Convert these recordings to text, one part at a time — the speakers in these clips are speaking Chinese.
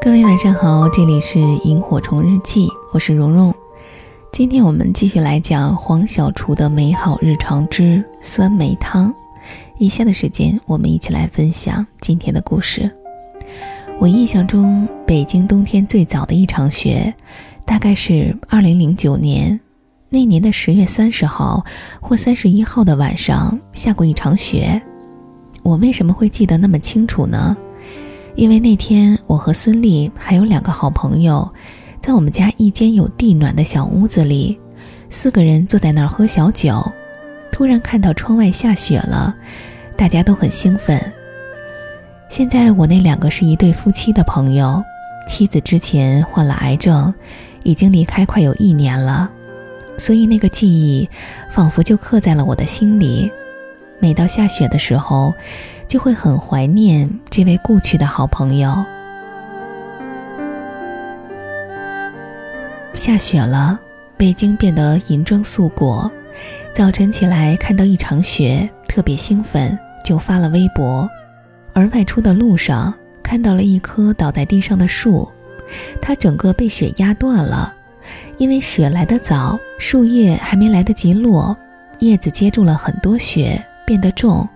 各位晚上好，这里是萤火虫日记，我是蓉蓉。今天我们继续来讲黄小厨的美好日常之酸梅汤。以下的时间，我们一起来分享今天的故事。我印象中，北京冬天最早的一场雪，大概是二零零九年那年的十月三十号或三十一号的晚上下过一场雪。我为什么会记得那么清楚呢？因为那天我和孙俪还有两个好朋友，在我们家一间有地暖的小屋子里，四个人坐在那儿喝小酒，突然看到窗外下雪了，大家都很兴奋。现在我那两个是一对夫妻的朋友，妻子之前患了癌症，已经离开快有一年了，所以那个记忆仿佛就刻在了我的心里，每到下雪的时候。就会很怀念这位故去的好朋友。下雪了，北京变得银装素裹。早晨起来看到一场雪，特别兴奋，就发了微博。而外出的路上看到了一棵倒在地上的树，它整个被雪压断了。因为雪来得早，树叶还没来得及落，叶子接住了很多雪，变得重。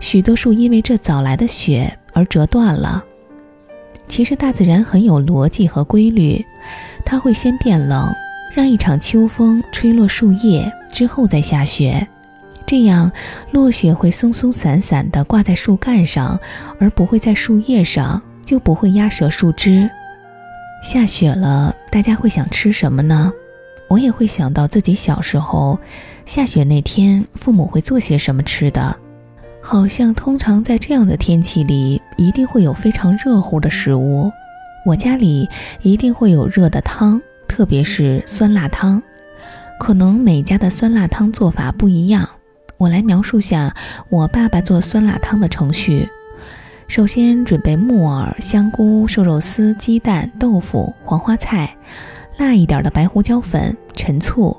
许多树因为这早来的雪而折断了。其实大自然很有逻辑和规律，它会先变冷，让一场秋风吹落树叶，之后再下雪。这样，落雪会松松散散地挂在树干上，而不会在树叶上，就不会压折树枝。下雪了，大家会想吃什么呢？我也会想到自己小时候下雪那天，父母会做些什么吃的。好像通常在这样的天气里，一定会有非常热乎的食物。我家里一定会有热的汤，特别是酸辣汤。可能每家的酸辣汤做法不一样，我来描述下我爸爸做酸辣汤的程序。首先准备木耳、香菇、瘦肉丝、鸡蛋、豆腐、黄花菜，辣一点的白胡椒粉、陈醋。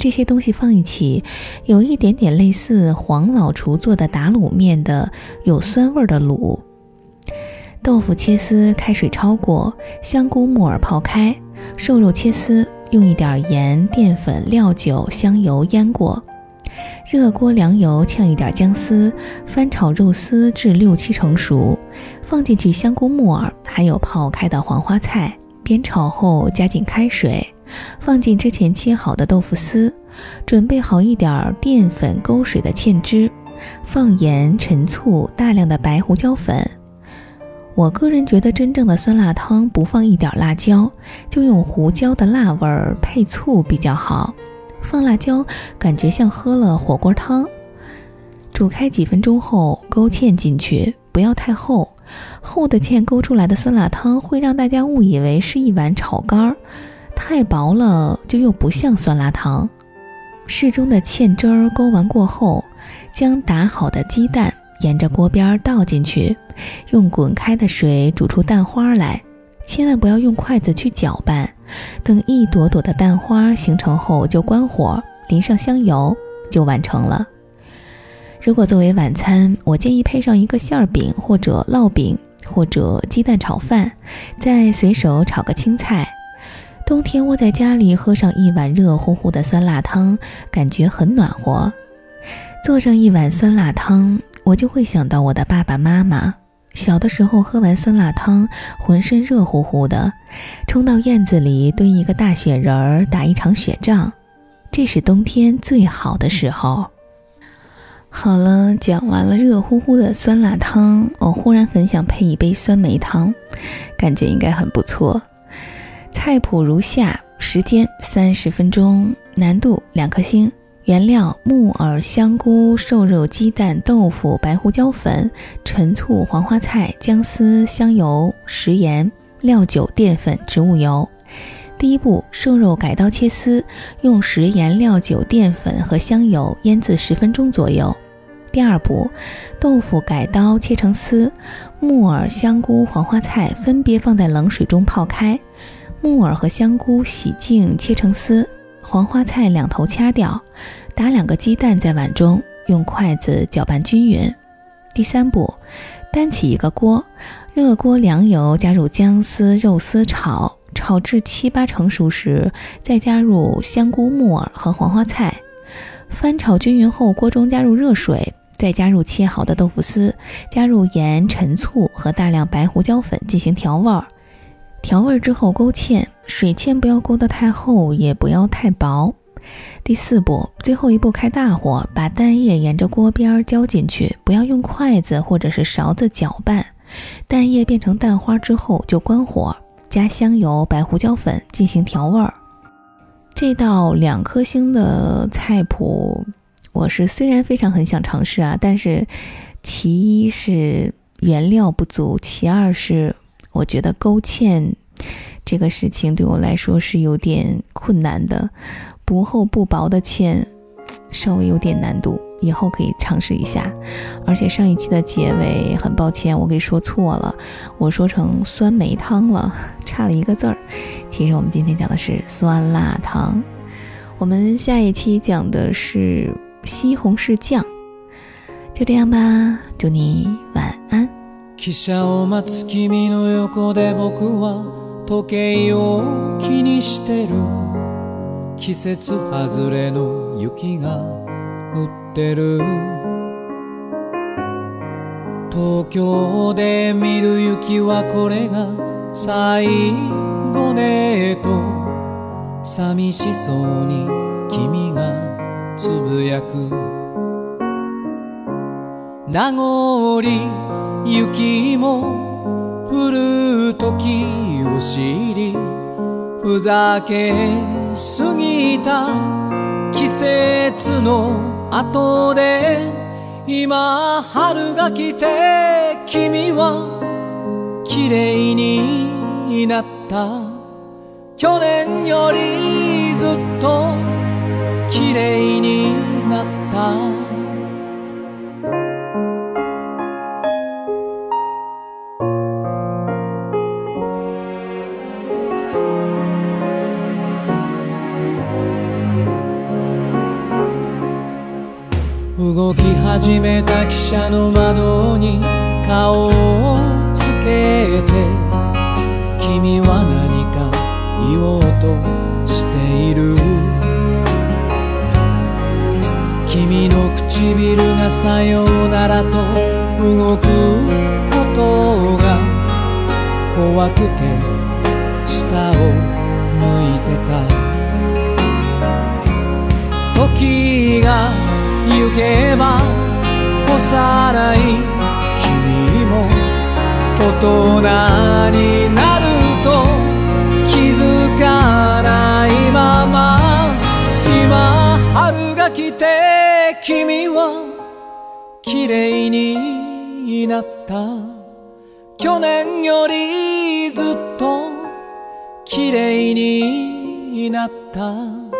这些东西放一起，有一点点类似黄老厨做的打卤面的有酸味的卤。豆腐切丝，开水焯过；香菇、木耳泡开；瘦肉切丝，用一点盐、淀粉、料酒、香油腌过。热锅凉油，炝一点姜丝，翻炒肉丝至六七成熟，放进去香菇、木耳，还有泡开的黄花菜，煸炒后加进开水。放进之前切好的豆腐丝，准备好一点淀粉勾水的芡汁，放盐、陈醋、大量的白胡椒粉。我个人觉得，真正的酸辣汤不放一点辣椒，就用胡椒的辣味儿配醋比较好。放辣椒感觉像喝了火锅汤。煮开几分钟后勾芡进去，不要太厚，厚的芡勾出来的酸辣汤会让大家误以为是一碗炒肝儿。太薄了，就又不像酸辣汤。适中的芡汁儿勾完过后，将打好的鸡蛋沿着锅边倒进去，用滚开的水煮出蛋花来。千万不要用筷子去搅拌。等一朵朵的蛋花形成后，就关火，淋上香油，就完成了。如果作为晚餐，我建议配上一个馅儿饼，或者烙饼，或者鸡蛋炒饭，再随手炒个青菜。冬天窝在家里喝上一碗热乎乎的酸辣汤，感觉很暖和。做上一碗酸辣汤，我就会想到我的爸爸妈妈。小的时候喝完酸辣汤，浑身热乎乎的，冲到院子里堆一个大雪人儿，打一场雪仗，这是冬天最好的时候。好了，讲完了热乎乎的酸辣汤，我忽然很想配一杯酸梅汤，感觉应该很不错。菜谱如下，时间三十分钟，难度两颗星。原料：木耳、香菇、瘦肉、鸡蛋、豆腐、白胡椒粉、陈醋、黄花菜、姜丝、香油、食盐、料酒、淀粉、植物油。第一步，瘦肉改刀切丝，用食盐、料酒、淀粉和香油腌制十分钟左右。第二步，豆腐改刀切成丝，木耳、香菇、黄花菜分别放在冷水中泡开。木耳和香菇洗净切成丝，黄花菜两头掐掉，打两个鸡蛋在碗中，用筷子搅拌均匀。第三步，单起一个锅，热锅凉油，加入姜丝、肉丝炒，炒至七八成熟时，再加入香菇、木耳和黄花菜，翻炒均匀后，锅中加入热水，再加入切好的豆腐丝，加入盐、陈醋和大量白胡椒粉进行调味。调味之后勾芡，水芡不要勾得太厚，也不要太薄。第四步，最后一步，开大火，把蛋液沿着锅边浇进去，不要用筷子或者是勺子搅拌。蛋液变成蛋花之后就关火，加香油、白胡椒粉进行调味。这道两颗星的菜谱，我是虽然非常很想尝试啊，但是其一是原料不足，其二是。我觉得勾芡这个事情对我来说是有点困难的，不厚不薄的芡稍微有点难度，以后可以尝试一下。而且上一期的结尾很抱歉，我给说错了，我说成酸梅汤了，差了一个字儿。其实我们今天讲的是酸辣汤，我们下一期讲的是西红柿酱。就这样吧，祝你晚安。汽車を待つ君の横で僕は時計を気にしてる季節外れの雪が降ってる東京で見る雪はこれが最後ねと寂しそうに君がつぶやく名残雪も降る時を知りふざけすぎた季節の後で今春が来て君は綺麗になった去年よりずっと綺麗になった動き始めた汽車の窓に顔をつけて君は何か言おうとしている君の唇がさようならと動くことが怖くて下を向いてた時が行けば幼い君も大人になると気づかないまま今春が来て君は綺麗になった去年よりずっと綺麗になった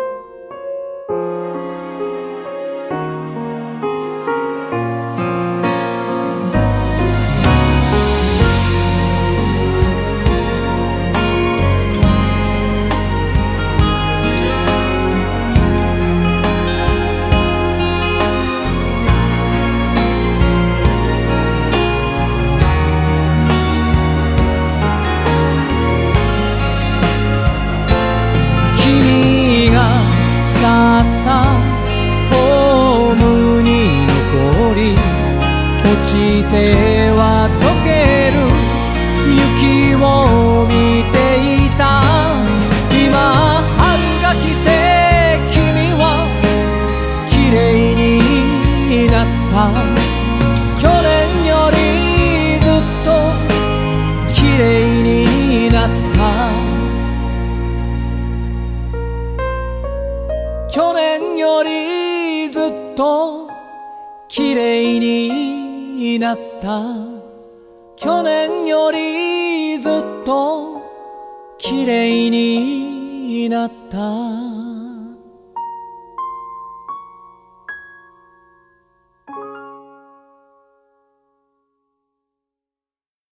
ては溶ける雪を見ていた今春が来て君は綺麗になったになった去年よりずっと綺麗になった